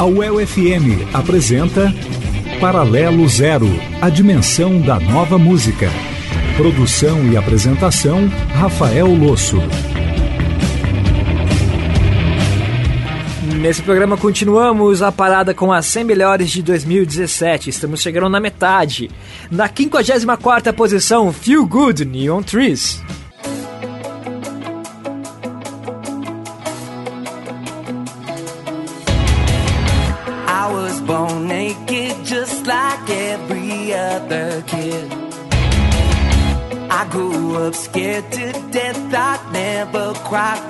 A UEL-FM apresenta Paralelo Zero, a dimensão da nova música. Produção e apresentação, Rafael Losso. Nesse programa continuamos a parada com as 100 melhores de 2017. Estamos chegando na metade. Na 54ª posição, Feel Good, Neon Trees. up scared to death. I never cry.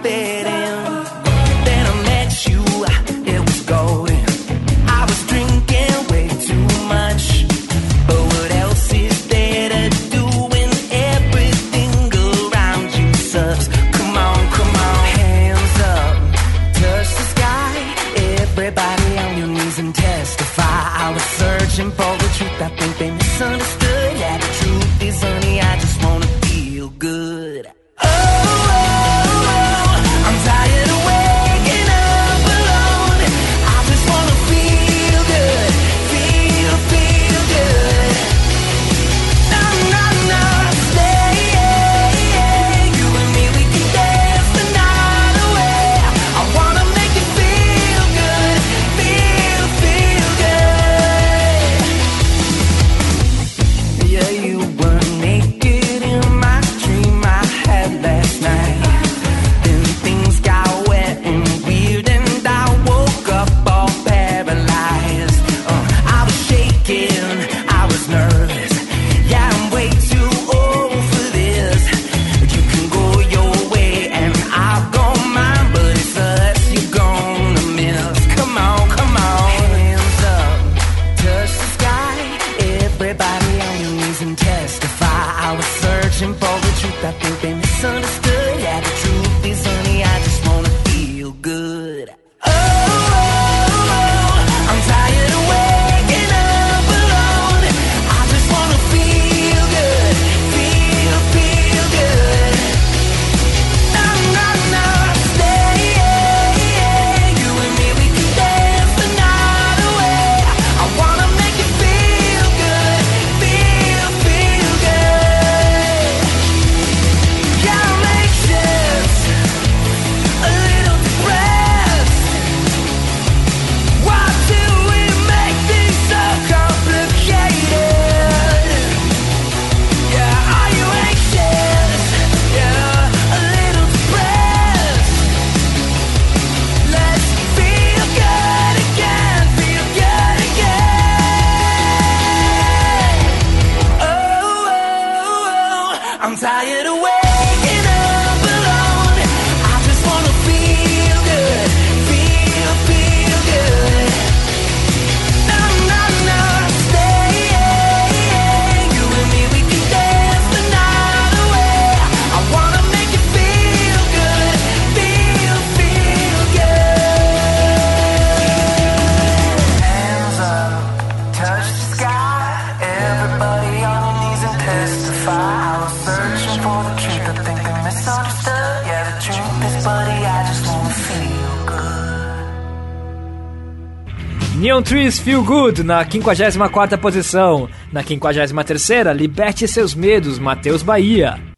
Million Trees Feel Good na 54 quarta posição. Na 53 terceira, Liberte Seus Medos, Matheus Bahia.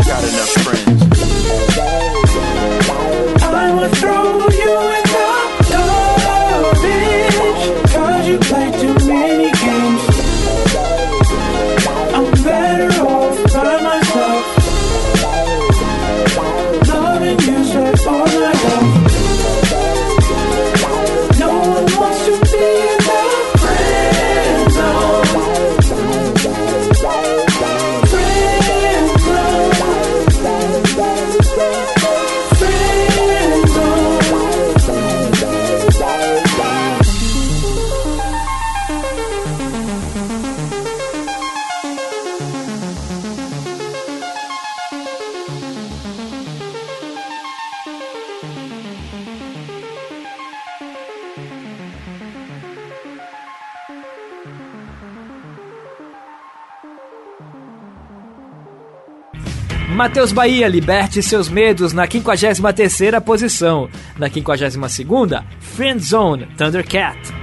I got enough friends. Matheus Bahia, liberte seus medos na 53ª posição. Na 52ª, Friend Zone, Thundercat.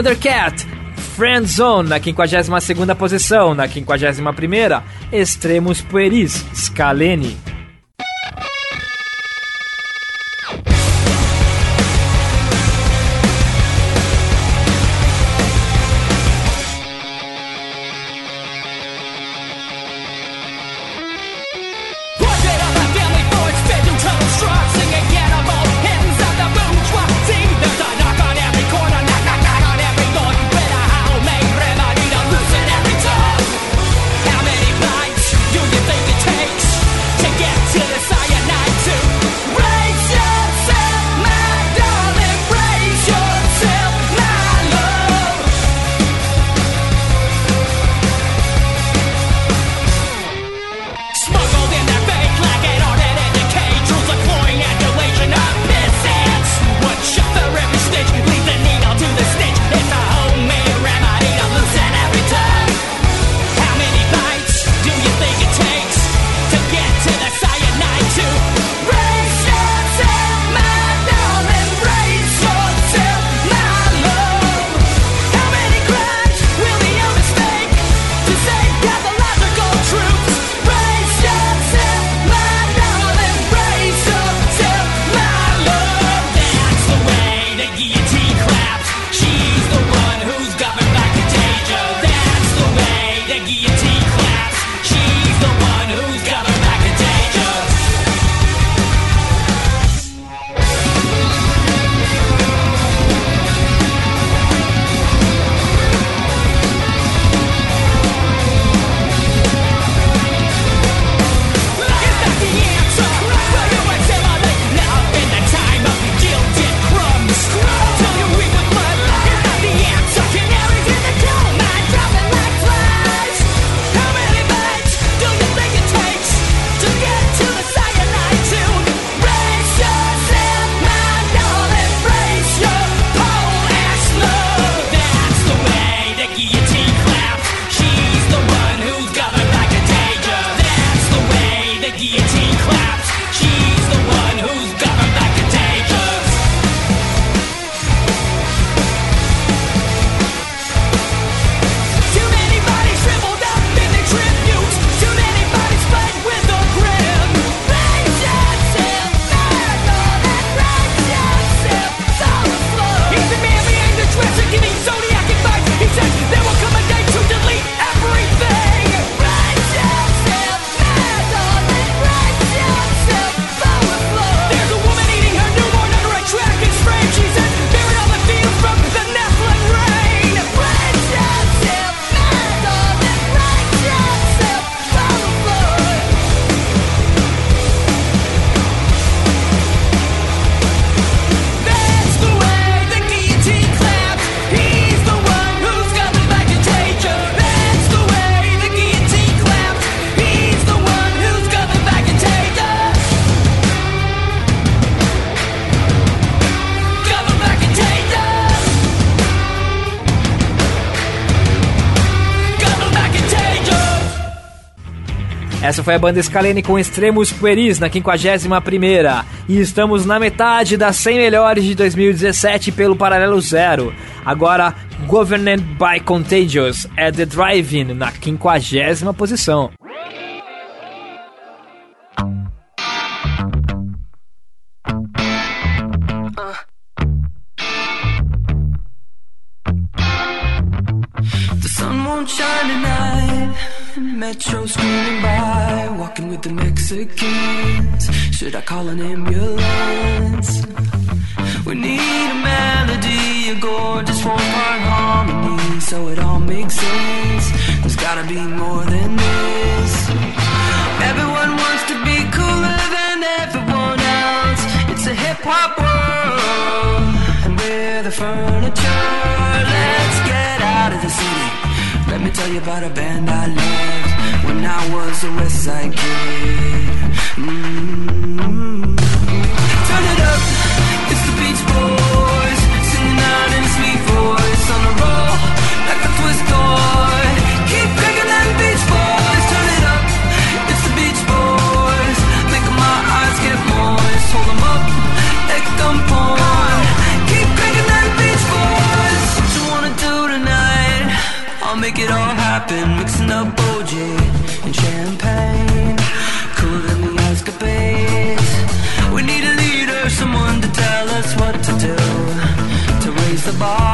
Thundercat, Friendzone, na 52 segunda posição, na 51 primeira, Extremos Pueris, Scalene. foi a banda Scalene com Extremos Pueris na 51 primeira E estamos na metade das 100 melhores de 2017 pelo Paralelo Zero. Agora, Governed by Contagious é The driving na 50 posição. metro screaming by Should I call an ambulance? We need a melody, a gorgeous four-part harmony, so it all makes sense. There's gotta be more than this. Everyone wants to be cooler than everyone else. It's a hip hop world, and we're the furniture. Let's get out of the city. Let me tell you about a band I loved when I was a West Side kid. Mm-hmm. Turn it up, it's the Beach Boys singing out in a sweet voice on the road. make it all happen Mixing up OJ and champagne. Cooler than the escapades. We need a leader, someone to tell us what to do To raise the bar.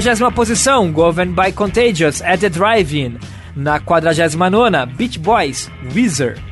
50 posição, Governed by Contagious, At The Drive-In. Na 49ª, Beach Boys, Weezer.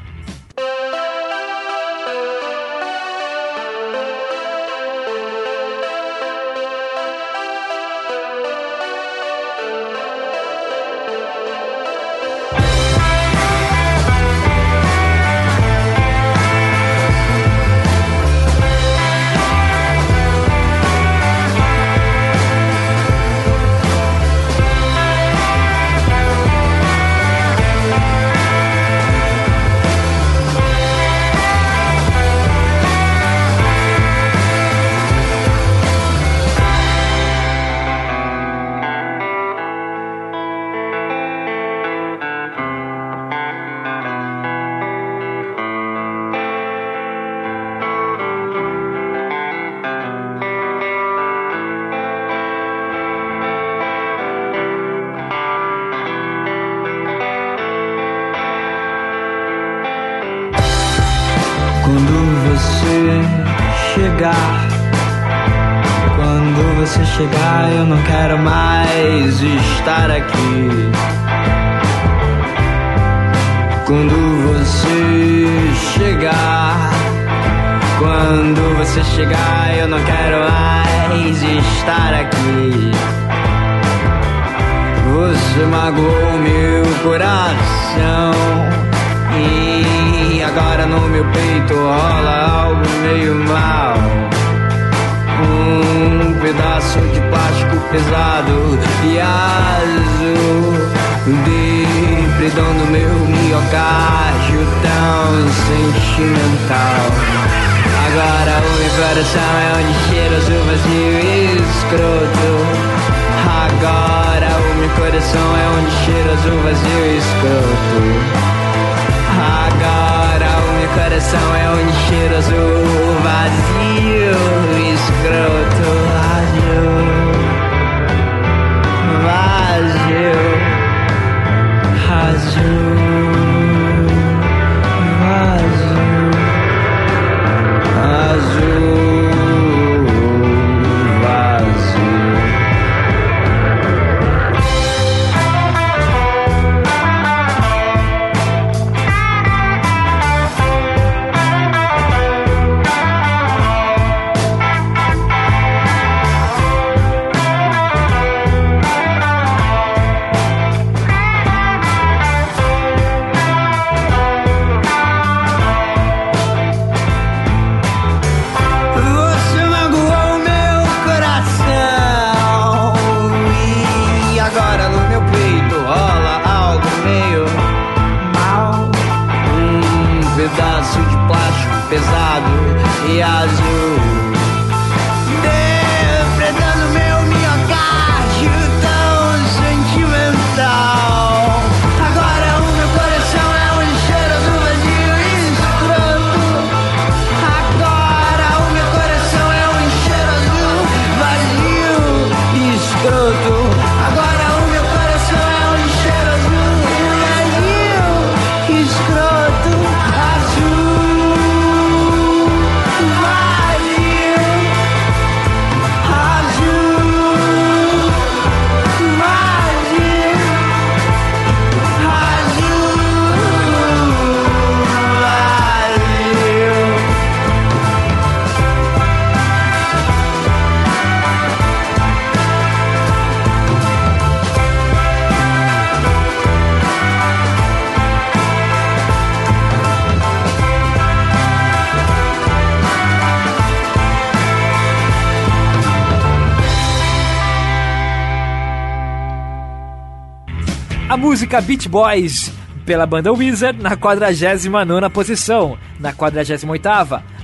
A música Beach Boys pela banda Wizard na 49 posição. Na 48,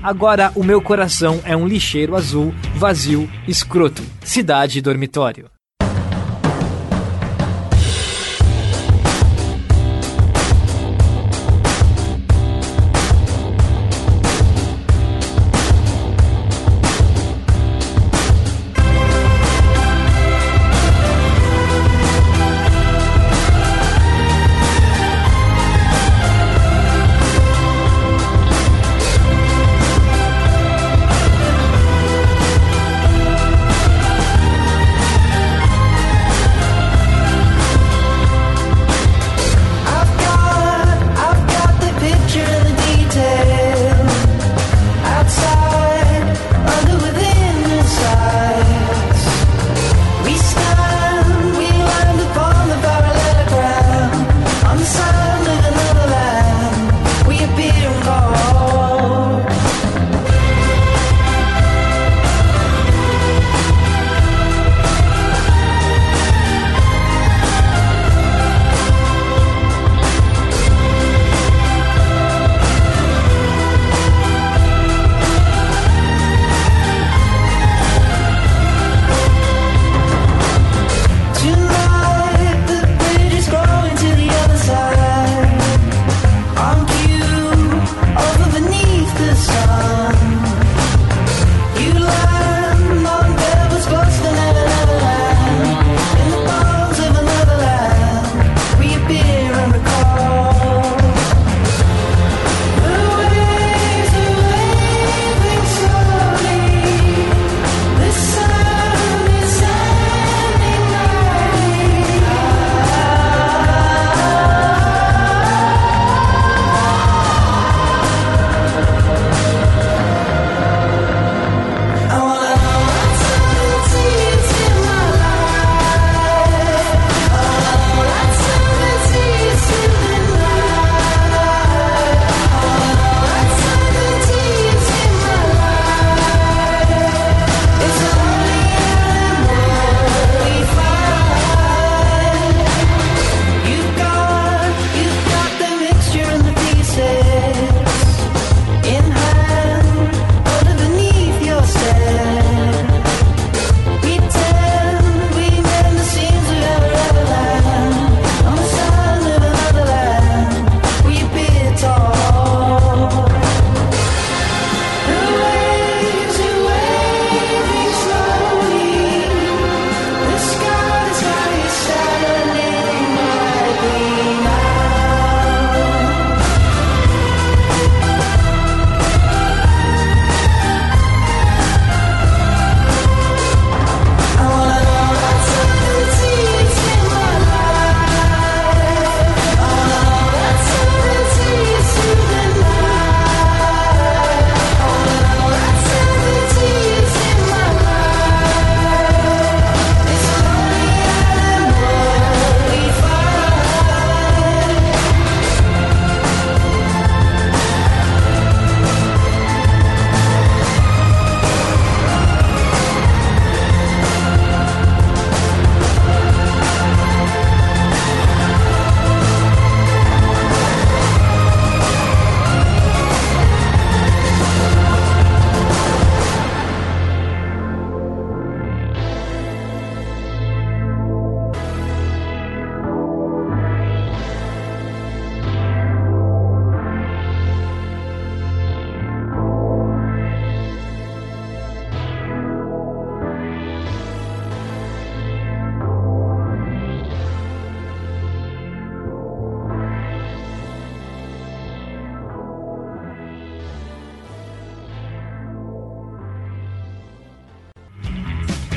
agora o meu coração é um lixeiro azul, vazio, escroto, cidade dormitório.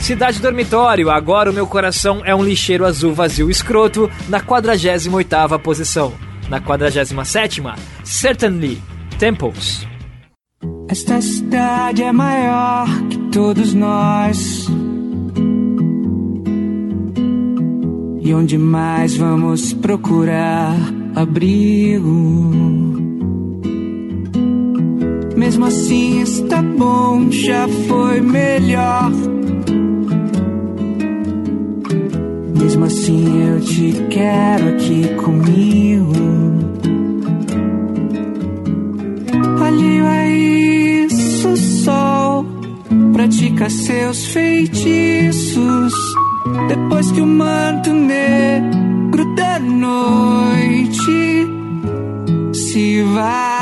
Cidade Dormitório, agora o meu coração é um lixeiro azul vazio escroto, na 48ª posição. Na 47ª, Certainly, Temples. Esta cidade é maior que todos nós. E onde mais vamos procurar abrigo? Mesmo assim está bom, já foi melhor. Mesmo assim eu te quero aqui comigo. Alheio a isso, o sol pratica seus feitiços. Depois que o manto negro da noite se vai.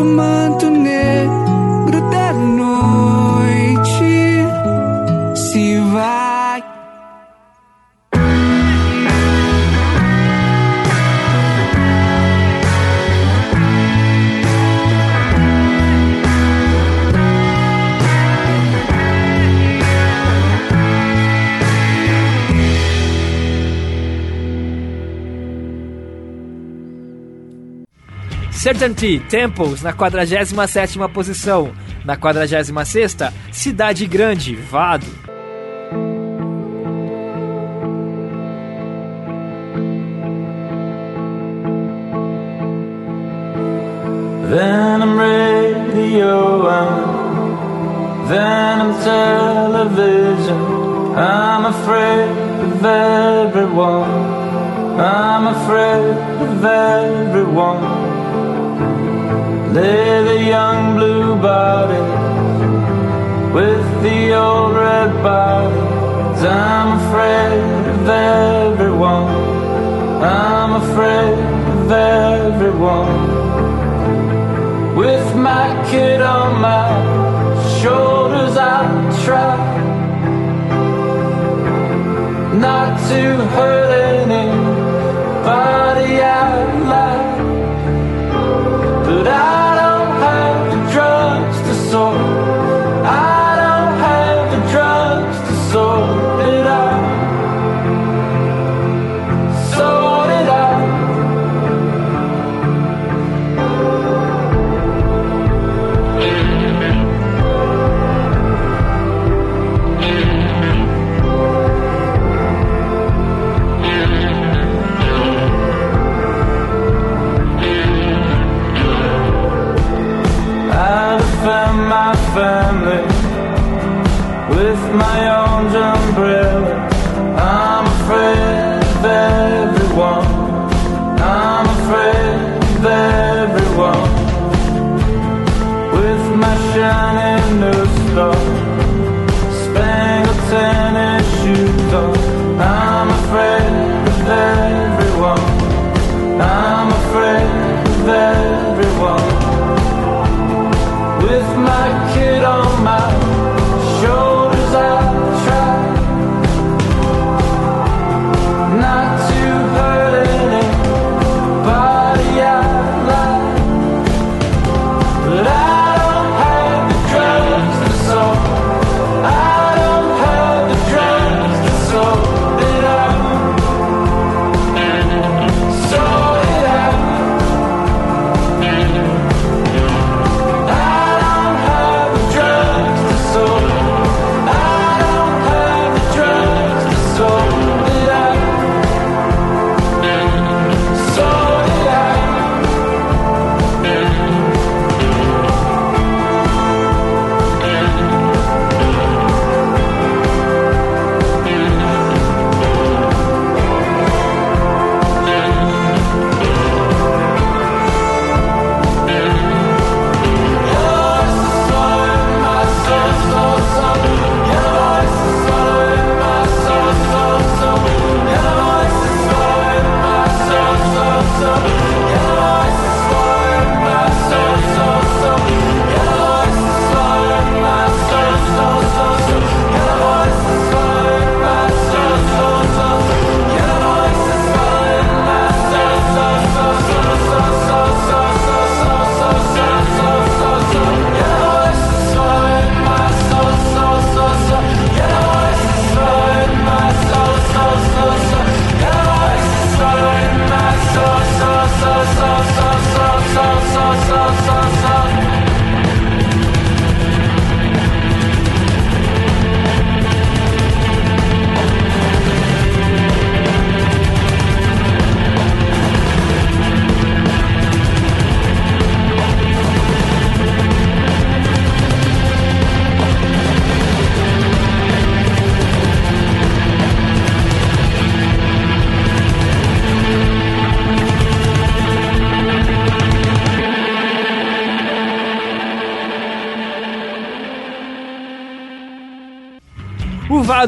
Depois que o Certainty Temples na 47ª posição. Na 46ª, Cidade Grande, Vado. Venom radio and Venom television. I'm afraid of everyone. I'm afraid of everyone. Lay the young blue body with the old red bodies. I'm afraid of everyone. I'm afraid of everyone. With my kid on my shoulders, I try not to hurt anybody I. But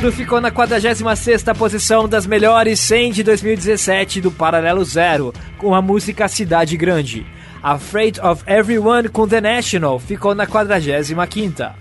Sábado ficou na 46ª posição das melhores 100 de 2017 do Paralelo Zero, com a música Cidade Grande. A Freight of Everyone com The National ficou na 45ª.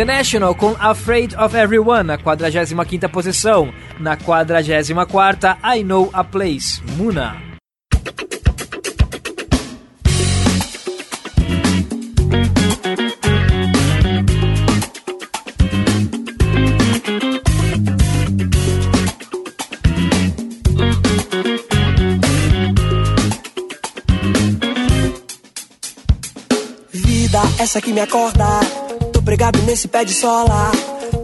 The National com Afraid of Everyone na 45ª posição. Na 44ª, I Know a Place, Muna. Vida essa que me acorda Tô pregado nesse pé de sola.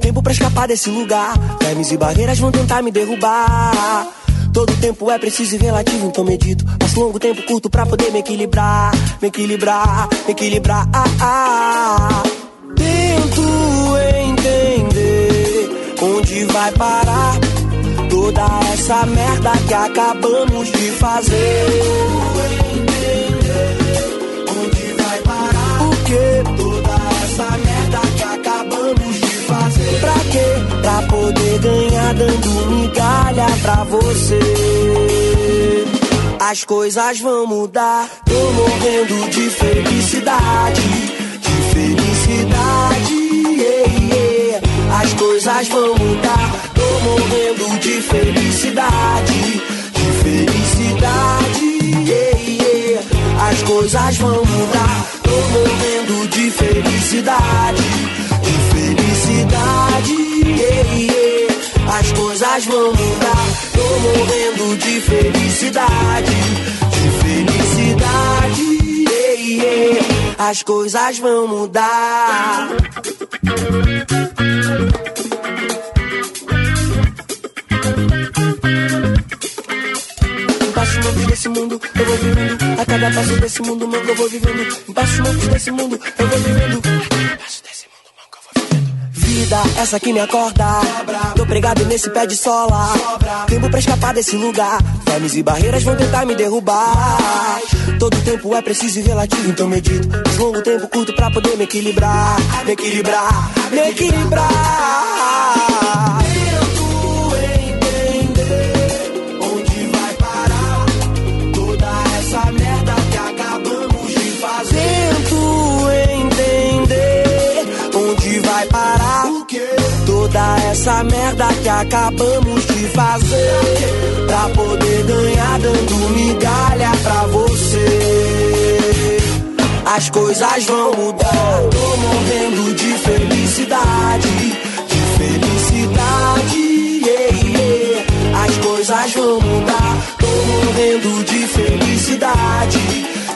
Tempo pra escapar desse lugar. Vermes e barreiras vão tentar me derrubar. Todo tempo é preciso e relativo, então medito. Passo longo tempo curto pra poder me equilibrar. Me equilibrar, me equilibrar. Ah, ah. Tento entender onde vai parar toda essa merda que acabamos de fazer. Pra poder ganhar dando migalha pra você. As coisas vão mudar. Tô morrendo de felicidade. De felicidade. yeah, yeah. As coisas vão mudar. Tô morrendo de felicidade. As coisas vão mudar. Em passos loucos desse mundo eu vou vivendo. A cada passo desse mundo manco eu vou vivendo. Em passos loucos desse mundo eu vou vivendo. Vida, essa que me acorda. Tô pregado nesse pé de sola. Tempo pra escapar desse lugar. Vermes e barreiras vão tentar me derrubar. Todo tempo é preciso e relativo, então medito. Mas longo tempo curto pra poder me equilibrar. Me equilibrar, me equilibrar. Tento essa merda que acabamos de fazer. Pra poder ganhar dando migalha pra você. As coisas vão mudar. Tô morrendo de felicidade. De felicidade. yeah, yeah. As coisas vão mudar. Tô morrendo de felicidade.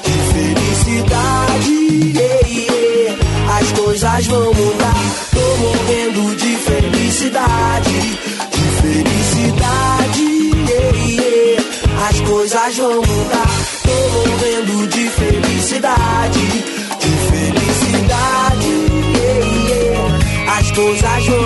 De felicidade. yeah, yeah. As coisas vão mudar. Morrendo de felicidade. De felicidade. yeah, yeah. As coisas vão mudar. Tô morrendo de felicidade. De felicidade. yeah. As coisas vão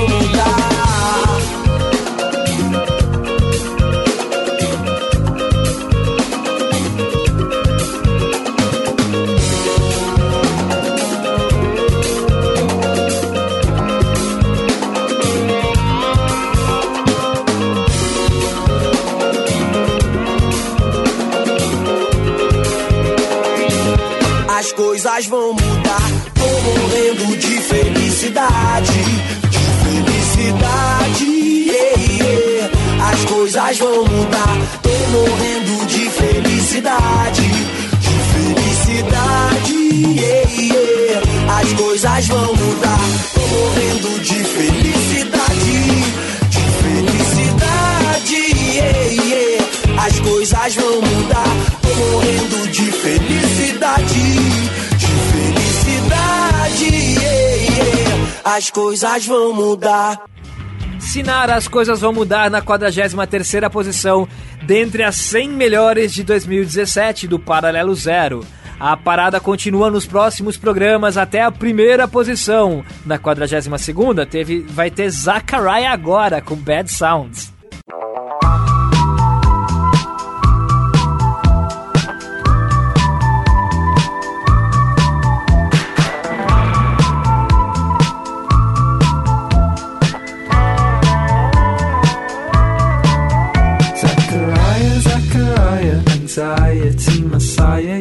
As coisas vão mudar. Sinara, as coisas vão mudar na 43ª posição, dentre as 100 melhores de 2017 do Paralelo Zero. A parada continua nos próximos programas até a primeira posição. Na 42ª teve, vai ter Zachariah agora com Bad Sounds.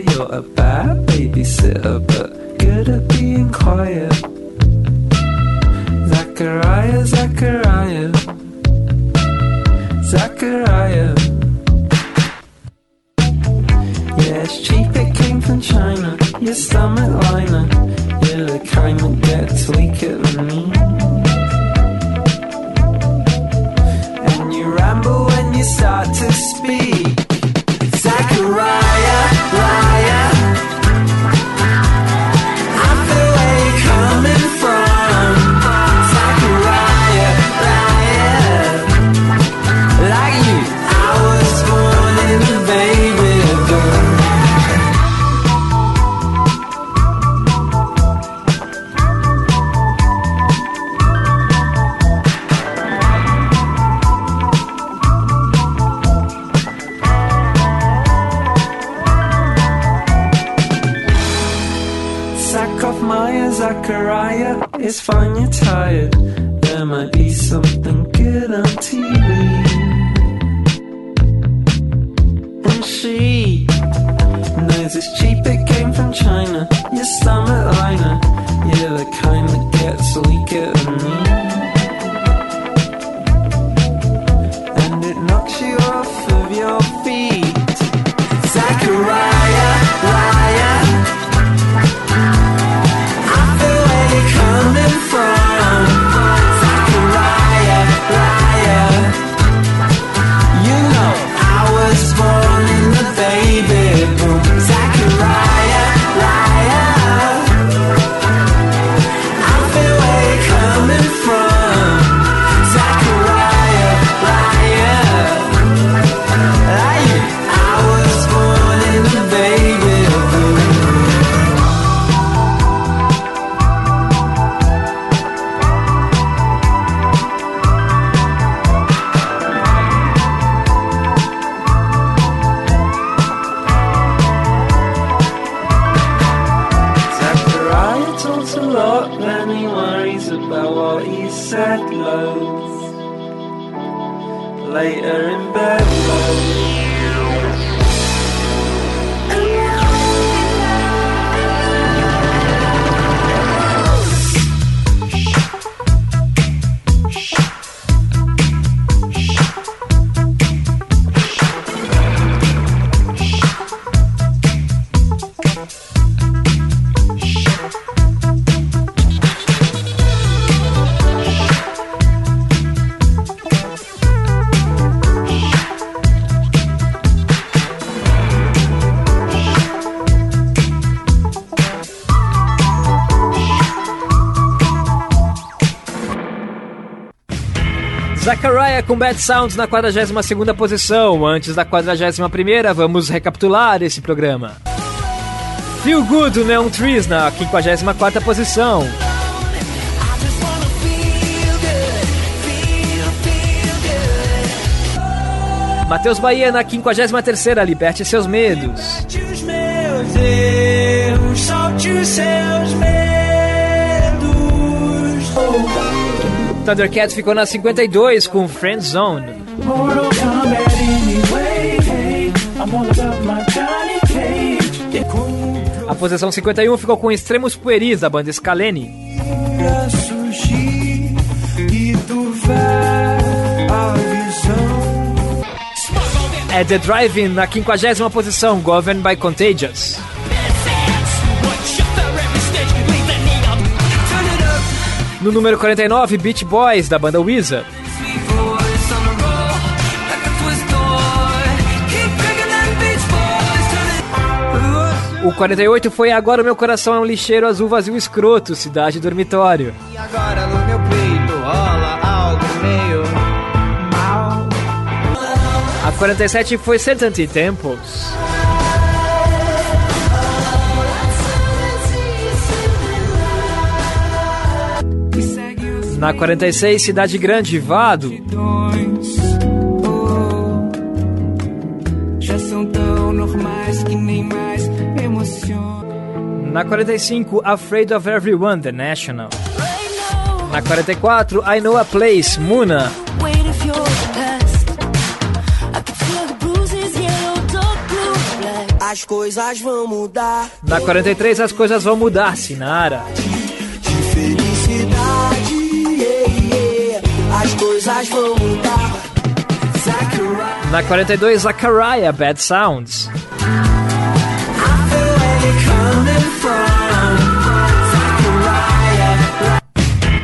You're a bad babysitter, but good at being quiet. Zachariah, Zachariah, Zachariah. Yeah, it's cheap, it came from China. Your stomach liner. You're the kind that gets weaker than me. And you ramble when you start to speak. Zachariah, com Bad Sounds na 42ª posição. Antes da 41ª, vamos recapitular esse programa. Feel Good do Neon Trees na 54ª posição. Matheus Bahia na 53ª, Liberte Seus Medos. Os meus solte os seus medos. Thundercat ficou na 52 com Friend Zone. A posição 51 ficou com Extremos Pueris da banda Scalene. É The Drive-In na 50 posição, Governed by Contagious. No número 49, Beach Boys da banda Wizard. O 48 foi Agora o Meu Coração é um Lixeiro Azul Vazio Escroto, Cidade Dormitório. E agora no meu peito rola algo meio mal. A 47 foi Certainty Temples. Na 46, Cidade Grande, Vado. Já são tão normais que nem mais emocionam. Na 45, Afraid of Everyone, The National. Na 44, I Know a Place, Muna. As coisas vão mudar. Na 43, As Coisas Vão Mudar, Sinara. Yeah. As coisas vão mudar. Na 42, Zachariah, Bad Sounds.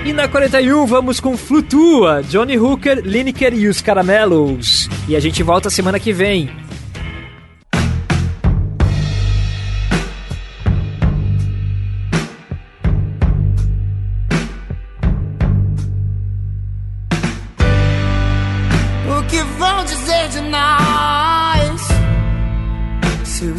E na 41, vamos com Flutua, Johnny Hooker, Lineker e os Caramelos. E a gente volta semana que vem.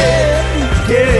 vai poder